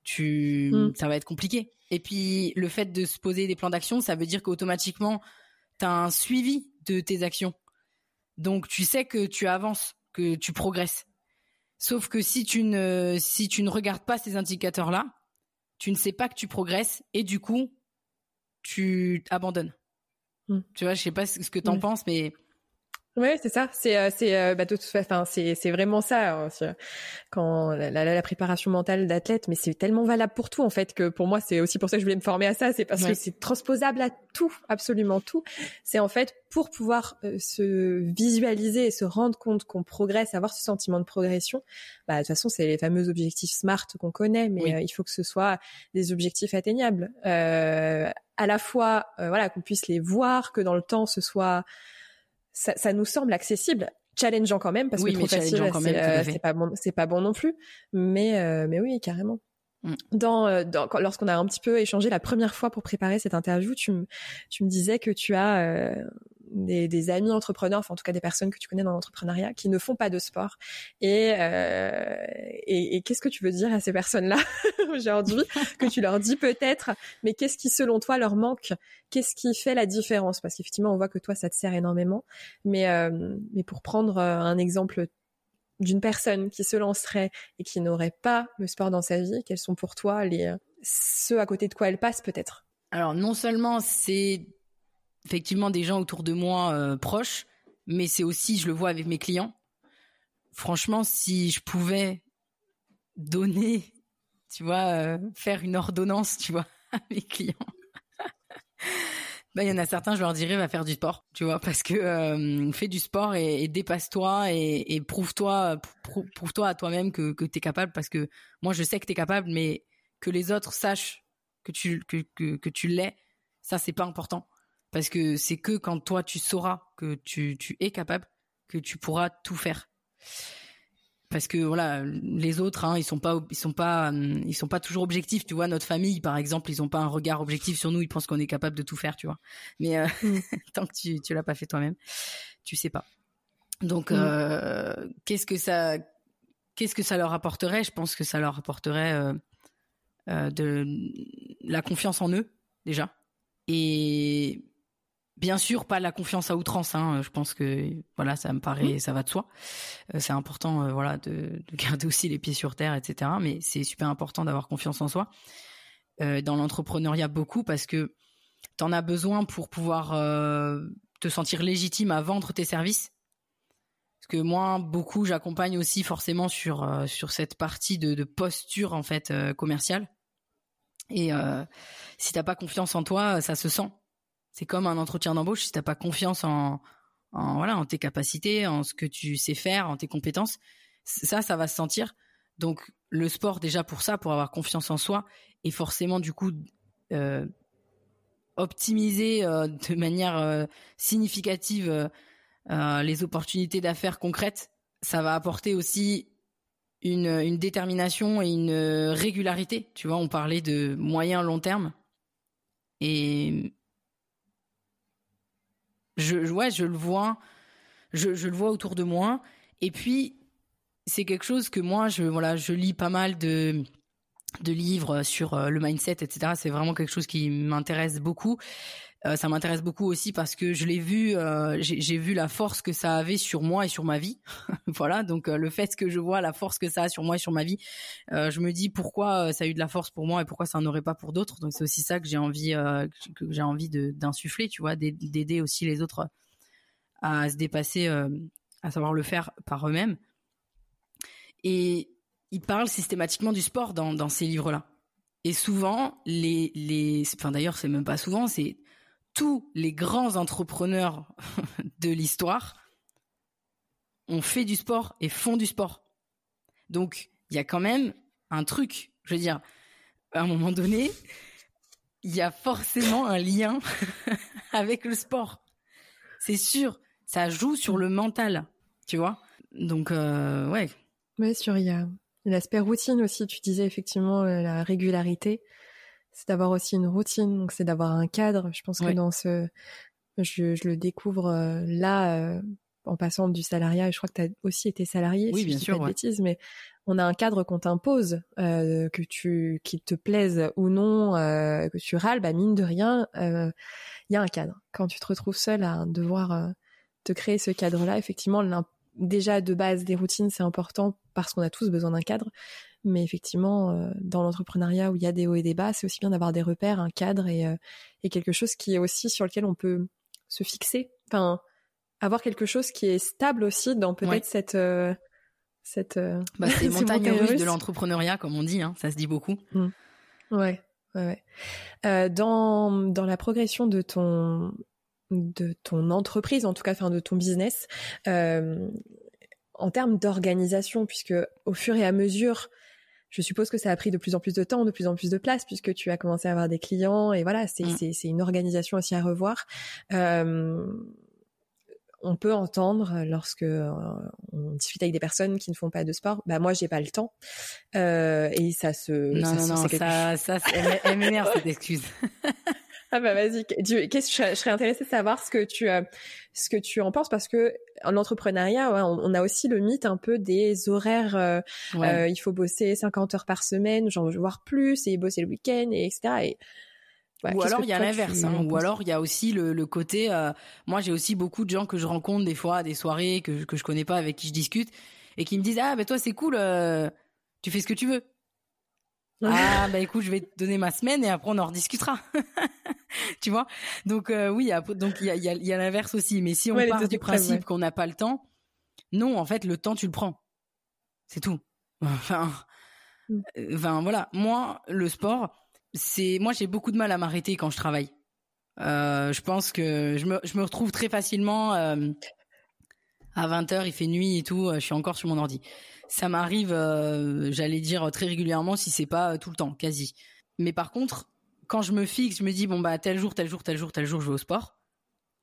tu mm. ça va être compliqué. Et puis le fait de se poser des plans d'action, ça veut dire qu'automatiquement tu as un suivi de tes actions. Donc tu sais que tu avances, que tu progresses. Sauf que si tu ne si tu ne regardes pas ces indicateurs là, tu ne sais pas que tu progresses et du coup tu abandonnes. Mm. Tu vois, je sais pas ce que tu en penses mais Ouais, c'est ça. C'est euh, c'est euh, bah, de toute façon, c'est c'est vraiment ça hein, quand la, la, la, préparation mentale d'athlète, mais c'est tellement valable pour tout en fait que pour moi c'est aussi pour ça que je voulais me former à ça. C'est parce que c'est transposable à tout, absolument tout. C'est en fait pour pouvoir euh, se visualiser et se rendre compte qu'on progresse, avoir ce sentiment de progression. Bah de toute façon c'est les fameux objectifs SMART qu'on connaît, mais il faut que ce soit des objectifs atteignables. à la fois voilà qu'on puisse les voir, que dans le temps ce soit ça, ça nous semble accessible. Challengeant quand même parce que trop facile euh, c'est pas bon c'est pas bon non plus. Mais euh, mais oui carrément. Mm. dans, euh, dans lorsqu'on a un petit peu échangé la première fois pour préparer cette interview tu me tu me disais que tu as des, amis entrepreneurs, enfin en tout cas des personnes que tu connais dans l'entrepreneuriat, qui ne font pas de sport. Et, euh, et, et qu'est-ce que tu veux dire à ces personnes-là aujourd'hui que tu leur dis peut-être, mais qu'est-ce qui selon toi leur manque? Qu'est-ce qui fait la différence? Parce qu'effectivement, on voit que toi, ça te sert énormément. Mais, euh, mais pour prendre euh, un exemple d'une personne qui se lancerait et qui n'aurait pas le sport dans sa vie, quels sont pour toi les ceux à côté de quoi elle passe peut-être? Alors non seulement c'est effectivement des gens autour de moi euh, proches, mais c'est aussi, je le vois avec mes clients. Franchement, si je pouvais donner, tu vois, euh, faire une ordonnance, tu vois, à mes clients, bah il y en a certains, je leur dirais, va faire du sport, tu vois, parce que euh, fais du sport et, dépasse-toi et, prouve-toi, prouve-toi à toi-même que, que tu es capable, parce que moi je sais que tu es capable, mais que les autres sachent que tu que, que tu l'es, ça c'est pas important parce que c'est que quand toi tu sauras que tu, tu es capable que tu pourras tout faire. Parce que voilà les autres hein, ils sont pas ils sont pas ils sont pas toujours objectifs. Tu vois notre famille par exemple ils ont pas un regard objectif sur nous. Ils pensent qu'on est capable de tout faire tu vois. Mais euh, mm. tant que tu tu l'as pas fait toi-même tu sais pas. Donc mm. euh, qu'est-ce que ça qu'est-ce que ça leur apporterait? Je pense que ça leur apporterait euh de la confiance en eux déjà. Et Bien sûr, pas la confiance à outrance. Hein. Je pense que voilà, ça me paraît, ça va de soi. Euh, c'est important, euh, voilà, de, de, garder aussi les pieds sur terre, etc. Mais c'est super important d'avoir confiance en soi euh, dans l'entrepreneuriat beaucoup parce que t'en as besoin pour pouvoir te sentir légitime à vendre tes services. Parce que moi, beaucoup, j'accompagne aussi forcément sur sur cette partie de, de posture en fait commerciale. Et si t'as pas confiance en toi, ça se sent c'est comme un entretien d'embauche. Si t'as pas confiance en, en voilà, en tes capacités, en ce que tu sais faire, en tes compétences, ça, ça va se sentir. Donc le sport déjà pour ça, pour avoir confiance en soi, et forcément du coup euh, optimiser euh, de manière euh, significative les opportunités d'affaires concrètes, ça va apporter aussi une, une, détermination et une régularité. Tu vois, on parlait de moyen long terme. Et je, ouais, je le vois, je, je le vois autour de moi. Et puis, c'est quelque chose que moi, je, voilà, je lis pas mal de, de livres sur euh, le mindset, etc. C'est vraiment quelque chose qui m'intéresse beaucoup. Euh, ça m'intéresse beaucoup aussi parce que je l'ai vu, euh, j'ai vu la force que ça avait sur moi et sur ma vie. voilà, donc le fait que je vois la force que ça a sur moi et sur ma vie, je me dis pourquoi ça a eu de la force pour moi et pourquoi ça n'en aurait pas pour d'autres. Donc c'est aussi ça que j'ai envie, que j'ai envie d'insuffler, tu vois, d'aider aussi les autres à se dépasser, à savoir le faire par eux-mêmes. Et il parle systématiquement du sport dans, dans ces livres-là. Et souvent, les, les, enfin d'ailleurs, c'est même pas souvent, c'est tous les grands entrepreneurs de l'histoire ont fait du sport et font du sport. Donc, il y a quand même un truc. Je veux dire, à un moment donné, il y a forcément un lien avec le sport. C'est sûr, ça joue sur le mental, tu vois. Donc, euh, ouais. Il y a l'aspect routine aussi. Tu disais effectivement euh, la régularité c'est d'avoir aussi une routine, donc c'est d'avoir un cadre. Je pense que dans ce, je, je, le découvre euh, là euh, en passant du salariat. Et je crois que tu as aussi été salarié, oui, si bien je sûr, pas de bêtises, mais on a un cadre qu'on t'impose, euh, que tu, qu'il te plaise ou non, euh, que tu râles, bah mine de rien, il y a un cadre. Quand tu te retrouves seul à devoir te créer ce cadre-là, effectivement, déjà de base des routines c'est important parce qu'on a tous besoin d'un cadre mais effectivement, euh, dans l'entrepreneuriat où il y a des hauts et des bas, c'est aussi bien d'avoir des repères, un cadre et, euh, et quelque chose qui est aussi sur lequel on peut se fixer. Enfin, avoir quelque chose qui est stable aussi dans peut-être cette euh, cette bah, c'est montagne russe de l'entrepreneuriat comme on dit hein, ça se dit beaucoup mmh. ouais ouais, ouais. dans dans la progression de ton de ton entreprise en tout cas enfin de ton business en termes d'organisation puisque au fur et à mesure je suppose que ça a pris de plus en plus de temps, de plus en plus de place, puisque tu as commencé à avoir des clients et voilà, c'est mm. c'est une organisation aussi à revoir. Euh, on peut entendre lorsque euh, on discute avec des personnes qui ne font pas de sport, bah moi j'ai pas le temps euh, et ça se non ça, non, non ça, ça, elle m'énerve cette excuse. Ah bah vas-y. Qu'est-ce je, serais intéressée de savoir ce que tu euh, ce que tu en penses parce que en entrepreneuriat, on, a aussi le mythe un peu des horaires. Euh, euh, il faut bosser 50 heures par semaine, genre voire plus, et bosser le week-end, et etc. Et ou alors il y a l'inverse, hein, ou alors il y a aussi le, le côté. moi, j'ai aussi beaucoup de gens que je rencontre des fois à des soirées que que je connais pas, avec qui je discute, et qui me disent ah ben toi c'est cool, tu fais ce que tu veux. Ah bah écoute, je vais te donner ma semaine et après on en rediscutera. tu vois? Donc euh, oui, donc il y a, y a, y a l'inverse aussi. Mais si on part du principe qu'on n'a pas le temps, non, en fait, le temps tu le prends. C'est tout. Enfin, mm. euh, enfin voilà. Moi, le sport, c'est moi j'ai beaucoup de mal à m'arrêter quand je travaille. Euh, je pense que je me, je me retrouve très facilement à 20 h il fait nuit et tout, je suis encore sur mon ordi ça m'arrive, euh, j'allais dire très régulièrement, si c'est pas tout le temps, quasi. Mais par contre, quand je me fixe, je me dis bon bah tel jour, tel jour, tel jour, tel jour, je vais au sport.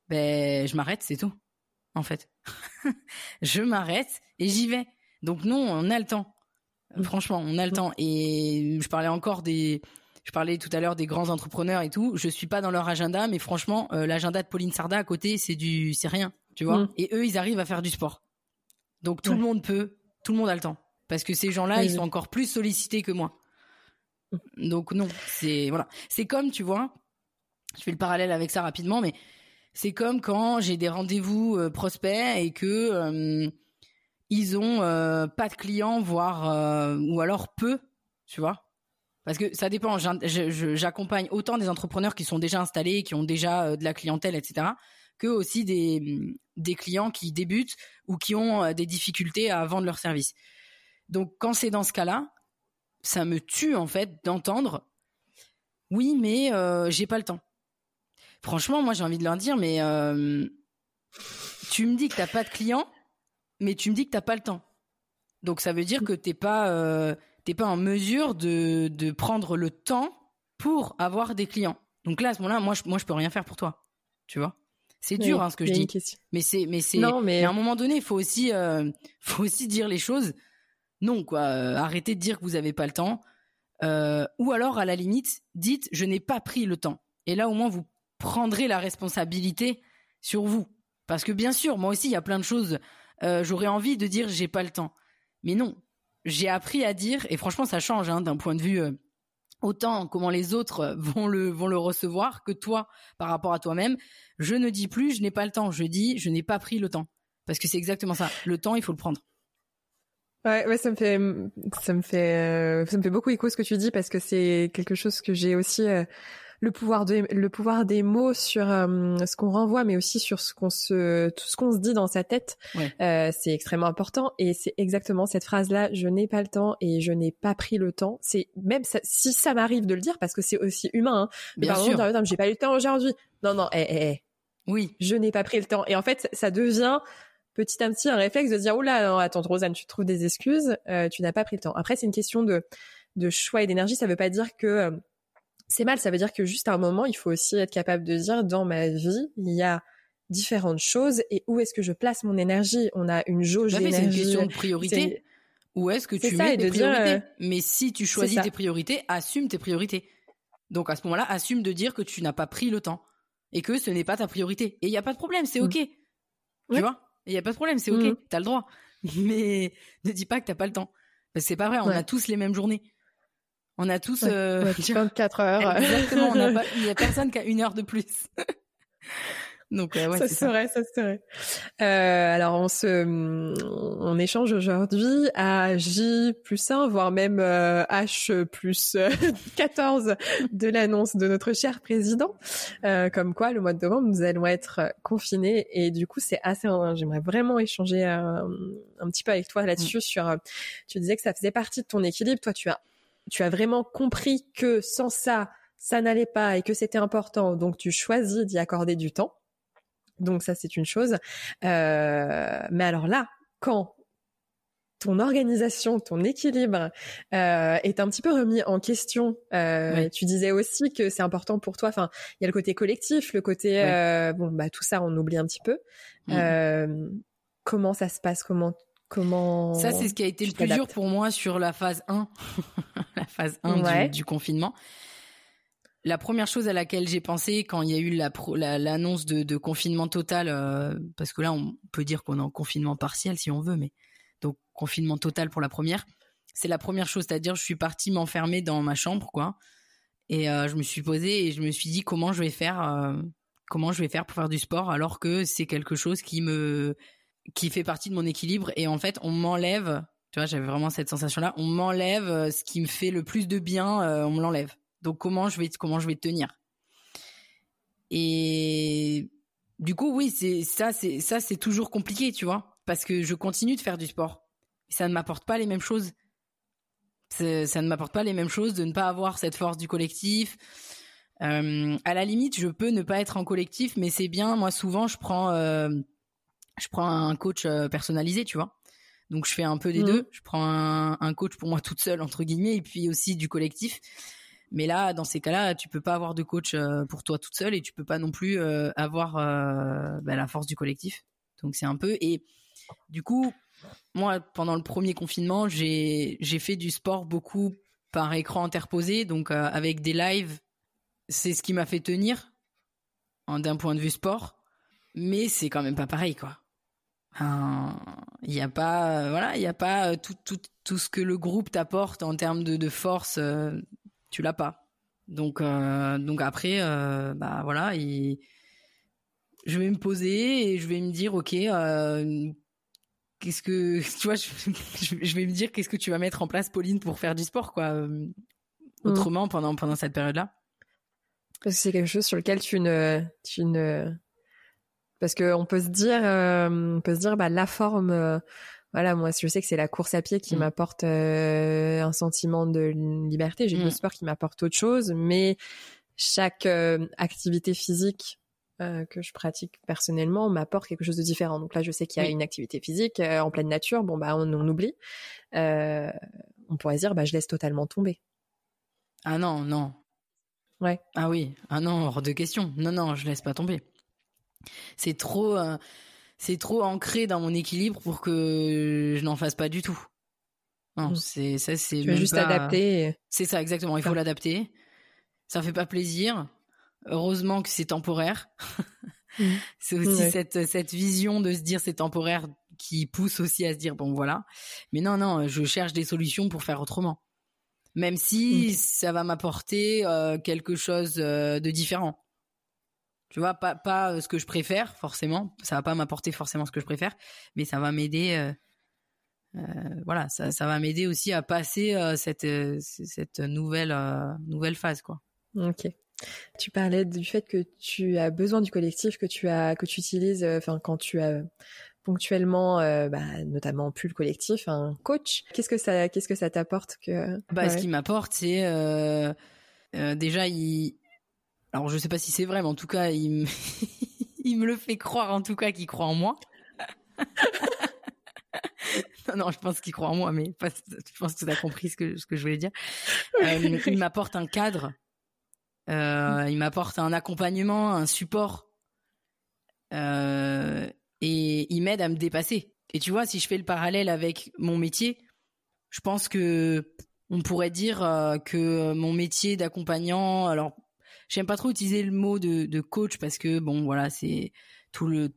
Ben je m'arrête, c'est tout. En fait, je m'arrête et j'y vais. Donc non, on a le temps. Mm. Franchement, on a le temps. Et je parlais encore des, je parlais tout à l'heure des grands entrepreneurs et tout. Je suis pas dans leur agenda, mais franchement, euh, l'agenda de Pauline Sarda à côté, c'est du, c'est rien, tu vois. Mm. Et eux, ils arrivent à faire du sport. Donc tout le monde peut tout le monde a le temps. Parce que ces gens-là, ils sont encore plus sollicités que moi. Donc non, c'est voilà, c'est comme tu vois, je fais le parallèle avec ça rapidement, mais c'est comme quand j'ai des rendez-vous euh, prospects et que euh, ils ont euh, pas de clients, voire ou alors peu, tu vois. Parce que ça dépend. J'accompagne autant des entrepreneurs qui sont déjà installés, qui ont déjà de la clientèle, etc., que aussi des, des clients qui débutent ou qui ont euh, des difficultés à vendre leurs services. Donc quand c'est dans ce cas-là, ça me tue en fait d'entendre oui mais euh, j'ai pas le temps. Franchement, moi j'ai envie de leur dire mais euh, tu me dis que t'as pas de clients, mais tu me dis que t'as pas le temps. Donc ça veut dire que t'es pas t'es pas en mesure de, de prendre le temps pour avoir des clients. Donc là à ce moment-là, moi je, moi je peux rien faire pour toi, tu vois? C'est dur hein, ce que je dis. Mais c'est mais c'est mais... à un moment donné, il faut aussi euh, faut aussi dire les choses. Non quoi, euh, arrêtez de dire que vous avez pas le temps euh, ou alors à la limite, dites je n'ai pas pris le temps. Et là au moins vous prendrez la responsabilité sur vous parce que bien sûr, moi aussi il y a plein de choses j'aurais envie de dire j'ai pas le temps. Mais non, j'ai appris à dire et franchement ça change hein, d'un point de vue autant comment les autres vont le vont le recevoir que toi par rapport à toi-même. Je ne dis plus je n'ai pas le temps, je dis je n'ai pas pris le temps parce que c'est exactement ça. Le temps, il faut le prendre. Ouais, ouais, ça me fait, ça me fait, euh, ça me fait beaucoup écho ce que tu dis parce que c'est quelque chose que j'ai aussi euh, le pouvoir de, le pouvoir des mots sur euh, ce qu'on renvoie, mais aussi sur ce qu'on se, tout ce qu'on se dit dans sa tête. Euh, c'est extrêmement important et c'est exactement cette phrase-là. Je n'ai pas le temps et je n'ai pas pris le temps. C'est même si ça m'arrive de le dire parce que c'est aussi humain. Hein, Bien sûr. J'ai pas eu le temps aujourd'hui. Non, non, eh, eh, eh. Oui. Je n'ai pas pris le temps. Et en fait, ça devient petit à petit un réflexe de dire oh là non attends Rosanne tu trouves des excuses euh, tu n'as pas pris le temps après c'est une question de de choix et d'énergie ça veut pas dire que c'est mal. Ça veut dire que juste à un moment, il faut aussi être capable de dire dans ma vie, il y a différentes choses et où est-ce que je place mon énergie? On a une jauge d'énergie. C'est une question de priorité. Où est-ce que tu mets tes priorités? euh, Mais si tu choisis tes priorités, assume tes priorités. Donc à ce moment-là, assume de dire que tu n'as pas pris le temps et que ce n'est pas ta priorité. Et il n'y a pas de problème, c'est mm. ok. Tu vois? Il n'y a pas de problème, c'est ok. Mm. Tu as le droit. Mais ne dis pas que t'as pas le temps. Parce que c'est pas vrai, on a tous les mêmes journées. On a tous euh, 24 heures. Exactement. Il n'y a personne qui a une heure de plus. Donc ouais, ça serait, ça, serait. Euh, alors on se, on échange aujourd'hui à J plus 1, voire même euh, H plus 14 euh, de l'annonce de notre cher président. Euh, comme quoi, le mois de novembre, nous allons être confinés et du coup, c'est assez. J'aimerais vraiment échanger un, un, petit peu avec toi là-dessus. Mm. Sur, tu disais que ça faisait partie de ton équilibre. Toi, tu as, tu as vraiment compris que sans ça, ça n'allait pas et que c'était important. Donc, tu choisis d'y accorder du temps. Donc ça, c'est une chose. Euh, mais alors là, quand ton organisation, ton équilibre euh, est un petit peu remis en question. Euh, Tu disais aussi que c'est important pour toi. Enfin, il y a le côté collectif, le côté euh, bon bah tout ça on oublie un petit peu. Mmh. Euh, comment ça se passe? Comment comment Ça c'est ce qui a été le plus dur pour moi sur la phase 1, la phase 1 du, du, confinement la première chose à laquelle j'ai pensé quand il y a eu l'annonce de, confinement total, euh, parce que là on peut dire qu'on est en confinement partiel si on veut, mais donc confinement total pour la première, c'est la première chose, c'est-à-dire je suis partie m'enfermer dans ma chambre, quoi, et euh, je me suis posée et je me suis dit comment je vais faire, euh, comment je vais faire pour faire du sport alors que c'est quelque chose qui me, qui fait partie de mon équilibre. Et en fait on m'enlève, tu vois, j'avais vraiment cette sensation-là, on m'enlève ce qui me fait le plus de bien, on me l'enlève. Donc comment je vais comment je vais tenir Et du coup, oui, c'est ça, c'est ça, c'est toujours compliqué, tu vois, parce que je continue de faire du sport. Ça ne m'apporte pas les mêmes choses. Ça ne m'apporte pas les mêmes choses de ne pas avoir cette force du collectif. Euh, à la limite, je peux ne pas être en collectif, mais c'est bien. Moi, souvent, je prends, euh, je prends un coach euh, personnalisé, tu vois. Donc, je fais un peu des mmh. deux. Je prends un, un, coach pour moi toute seule entre guillemets, et puis aussi du collectif. Mais là, dans ces cas-là, tu peux pas avoir de coach euh, pour toi toute seule et tu peux pas non plus euh, avoir euh, bah, la force du collectif. Donc c'est un peu et du coup, moi pendant le premier confinement, j'ai j'ai fait du sport beaucoup par écran interposé, donc avec des lives. C'est ce qui m'a fait tenir d'un point de vue sport, mais c'est quand même pas pareil quoi. Il n'y a pas, voilà, il y a pas tout, tout, tout ce que le groupe t'apporte en termes de, de force tu l'as pas. Donc, euh, donc après, euh, bah voilà, je vais me poser et je vais me dire, ok, euh, qu'est-ce que, tu vois, je, vais me dire, qu'est-ce que tu vas mettre en place, Pauline, pour faire du sport, quoi, mmh. autrement pendant pendant cette période-là. Parce que c'est quelque chose sur lequel tu ne, tu ne, parce que on peut se dire, on peut se dire, bah la forme voilà, moi, je sais que c'est la course à pied qui mmh. m'apporte euh, un sentiment de liberté. J'ai mmh. le sport qui m'apporte autre chose, mais chaque euh, activité physique euh, que je pratique personnellement m'apporte quelque chose de différent. Donc là, je sais qu'il y a une activité physique en pleine nature. Bon, bah, on, on oublie. on pourrait dire, bah, je laisse totalement tomber. Ah non, non. Ouais. Ah oui. Ah non, hors de question. Non, non, je laisse pas tomber. C'est trop c'est trop ancré dans mon équilibre pour que je n'en fasse pas du tout. Non, mm. c'est ça, c'est juste adapter. C'est ça exactement. Il faut l'adapter. Ça fait pas plaisir. Heureusement que c'est temporaire. Mm. c'est aussi cette cette vision de se dire c'est temporaire qui pousse aussi à se dire bon voilà. Mais non non, je cherche des solutions pour faire autrement. Même si ça va m'apporter euh, quelque chose euh, de différent. Tu vois, pas, pas euh, ce que je préfère, forcément. Ça va pas m'apporter forcément ce que je préfère, mais ça va m'aider. Euh, euh, voilà, ça, ça va m'aider aussi à passer cette, cette nouvelle, nouvelle phase, quoi. Ok. Tu parlais du fait que tu as besoin du collectif, que tu as, que tu utilises, enfin, quand tu as ponctuellement, bah, notamment plus le collectif, un coach. Qu'est-ce que ça, qu'est-ce que ça t'apporte que Bah, ce qui m'apporte, c'est déjà il alors je sais pas si c'est vrai, mais en tout cas, il me, il me le fait croire en tout cas qu'il croit en moi. non, non, je pense qu'il croit en moi, mais je pense que tu as compris ce que, ce que je voulais dire. Euh, il m'apporte un cadre, euh, il m'apporte un accompagnement, un support, euh, et il m'aide à me dépasser. Et tu vois, si je fais le parallèle avec mon métier, je pense que on pourrait dire que mon métier d'accompagnant, alors j'aime pas trop utiliser le mot de, coach parce que bon voilà c'est tout le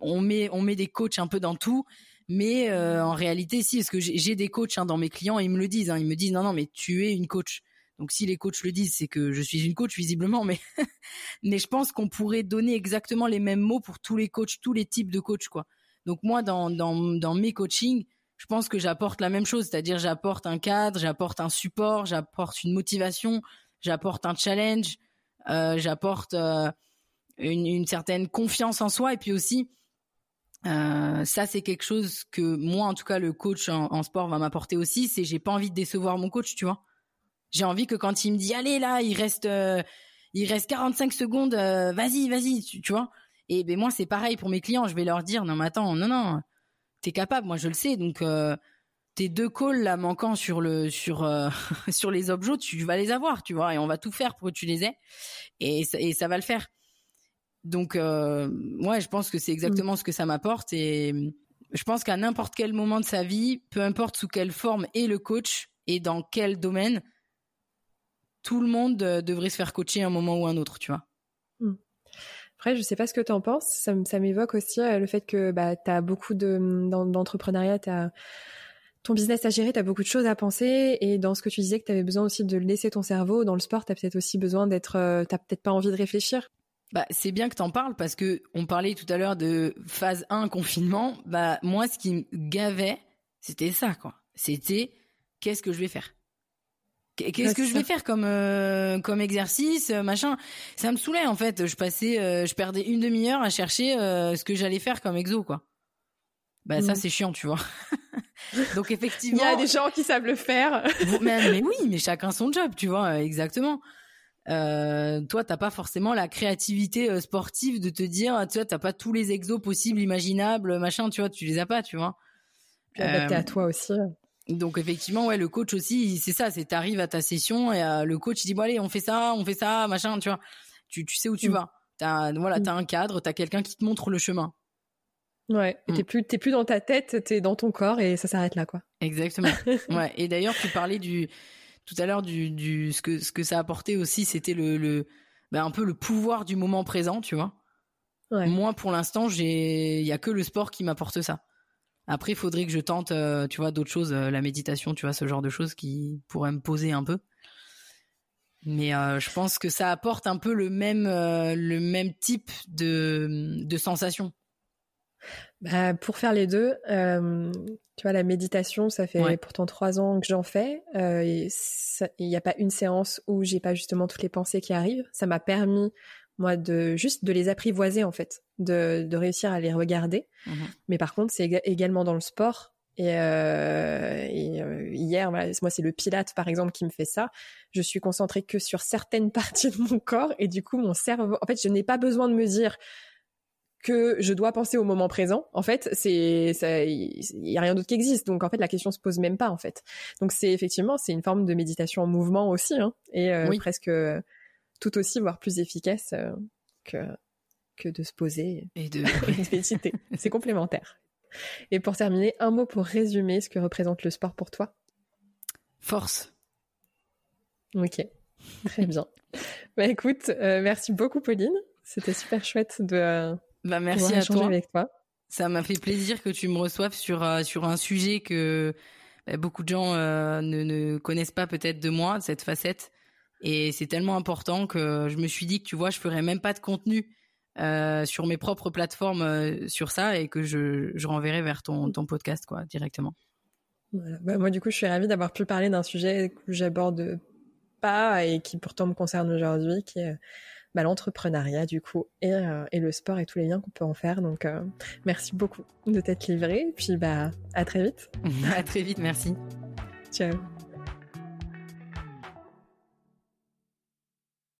on met on met des coachs un peu dans tout. Mais euh, en réalité si parce que j'ai des coachs hein, dans mes clients ils me le disent hein, ils me disent non non mais tu es une coach. Donc si les coachs le disent, c'est que je suis une coach visiblement, mais mais je pense qu'on pourrait donner exactement les mêmes mots pour tous les coachs, tous les types de coachs quoi. Donc moi dans dans mes coachings, je pense que j'apporte la même chose, c'est-à-dire j'apporte un cadre, j'apporte un support, j'apporte une motivation, j'apporte un challenge, euh, j'apporte euh, une, certaine confiance en soi et puis aussi euh, ça c'est quelque chose que moi en tout cas le coach en, sport va m'apporter aussi, c'est j'ai pas envie de décevoir mon coach, tu vois. J'ai envie que quand il me dit allez là, il reste il reste 45 secondes, vas-y, vas-y, tu, vois. Et ben moi c'est pareil pour mes clients, je vais leur dire non mais attends, non non, t'es capable, moi je le sais, donc tes deux calls là manquants sur le sur euh, sur les objets, tu vas les avoir, tu vois, et on va tout faire pour que tu les aies, et ça, et ça va le faire. Donc euh, ouais, je pense que c'est exactement mmh. ce que ça m'apporte et je pense qu'à n'importe quel moment de sa vie, peu importe sous quelle forme est le coach et dans quel domaine, tout le monde euh, devrait se faire coacher un moment ou un autre, tu vois. Mmh. Après, je sais pas ce que tu en penses. Ça, ça m'évoque aussi euh, le fait que bah, tu as beaucoup d'entrepreneuriat, tu as ton business à gérer, tu as beaucoup de choses à penser. Et dans ce que tu disais, que tu avais besoin aussi de laisser ton cerveau. Dans le sport, tu as peut-être aussi besoin d'être. Euh, tu peut-être pas envie de réfléchir. Bah, c'est bien que t'en parles parce que on parlait tout à l'heure de phase 1 confinement. Bah, moi, ce qui me gavait, c'était ça, quoi. C'était qu'est-ce que je vais faire? Qu'est-ce que je vais faire comme euh, comme exercice, machin? Ça me saoulait en fait. Je passais, euh, je perdais une demi-heure à chercher ce que j'allais faire comme exo, quoi bah ça mm. c'est chiant, tu vois. Donc effectivement, il y a des gens qui savent le faire. mais, mais, oui, mais chacun son job, tu vois, exactement. Euh, toi, t'as pas forcément la créativité euh, sportive de te dire, tu vois, t'as pas tous les exos possibles, imaginables, machin, tu vois, tu les as pas, tu vois. Puis adapté à euh, toi aussi. Donc effectivement, ouais, le coach aussi, c'est ça, c'est t'arrives à ta session et euh, le coach il dit bon allez, on fait ça, on fait ça, machin, tu vois. Tu, tu sais où tu mm. vas. T'as voilà, mm. t'as un cadre, t'as quelqu'un qui te montre le chemin. Ouais, t'es plus t'es plus dans ta tête, t'es dans ton corps et ça s'arrête là quoi. Exactement. ouais. Et d'ailleurs, tu parlais du tout à l'heure du du ce que ce que ça apportait aussi, c'était le le bah, un peu le pouvoir du moment présent, tu vois. Ouais. Moi, pour l'instant, j'ai il y a que le sport qui m'apporte ça. Après, il faudrait que je tente, euh, tu vois, d'autres choses, euh, la méditation, tu vois, ce genre de choses qui pourraient me poser un peu. Mais euh, je pense que ça apporte un peu le même le même type de de sensation bah, pour faire les deux, euh, tu vois, la méditation, ça fait pourtant trois ans que j'en fais. Euh, il n'y a pas une séance où j'ai pas justement toutes les pensées qui arrivent. Ça m'a permis, moi, de juste de les apprivoiser en fait, de, de réussir à les regarder. Mmh Mais par contre, c'est également dans le sport. Et, euh, et euh, hier, voilà, moi, c'est le Pilate, par exemple, qui me fait ça. Je suis concentrée que sur certaines parties de mon corps et du coup, mon cerveau, en fait, je n'ai pas besoin de me dire que je dois penser au moment présent. En fait, c'est il y a rien d'autre qui existe. Donc en fait, la question se pose même pas en fait. Donc c'est effectivement c'est une forme de méditation en mouvement aussi hein, et euh, presque tout aussi voire plus efficace euh, que que de se poser et de, méditer. c'est complémentaire. Et pour terminer, un mot pour résumer ce que représente le sport pour toi. Force. Ok, très bien. bah écoute, euh, merci beaucoup Pauline. C'était super chouette de bah, merci à toi. Avec toi. Ça m'a fait plaisir que tu me reçoives sur euh, sur un sujet que bah, beaucoup de gens euh, ne, ne, connaissent pas peut-être de moi, cette facette. Et c'est tellement important que je me suis dit que tu vois, je ferais même pas de contenu euh, sur mes propres plateformes sur ça et que je, je renverrai vers ton, ton podcast quoi directement. Voilà. Bah, moi du coup, je suis ravie d'avoir pu parler d'un sujet que j'aborde pas et qui pourtant me concerne aujourd'hui, qui est bah, l'entrepreneuriat du coup et, euh, et, le sport et tous les liens qu'on peut en faire. Donc euh, merci beaucoup de t'être livré. Puis bah à très vite. à très vite, merci. Ciao.